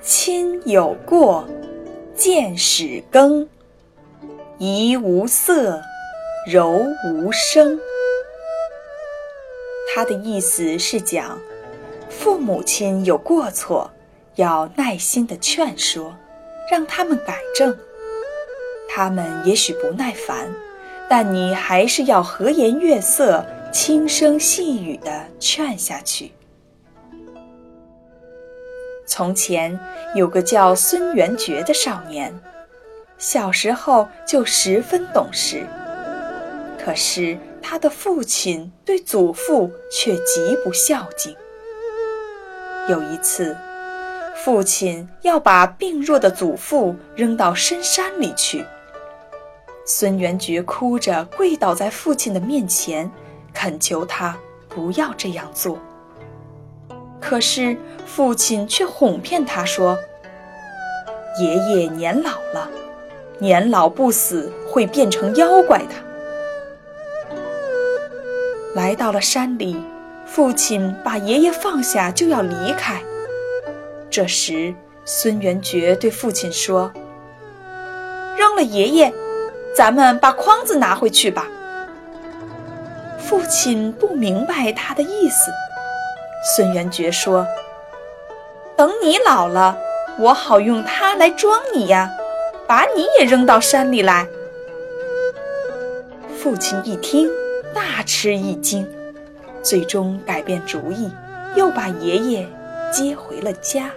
亲有过，见始更。怡无色，柔无声。他的意思是讲，父母亲有过错，要耐心的劝说，让他们改正。他们也许不耐烦，但你还是要和颜悦色、轻声细语的劝下去。从前有个叫孙元觉的少年，小时候就十分懂事。可是他的父亲对祖父却极不孝敬。有一次，父亲要把病弱的祖父扔到深山里去，孙元觉哭着跪倒在父亲的面前，恳求他不要这样做。可是父亲却哄骗他说：“爷爷年老了，年老不死会变成妖怪的。”来到了山里，父亲把爷爷放下就要离开。这时，孙元觉对父亲说：“扔了爷爷，咱们把筐子拿回去吧。”父亲不明白他的意思。孙元觉说：“等你老了，我好用它来装你呀，把你也扔到山里来。”父亲一听，大吃一惊，最终改变主意，又把爷爷接回了家。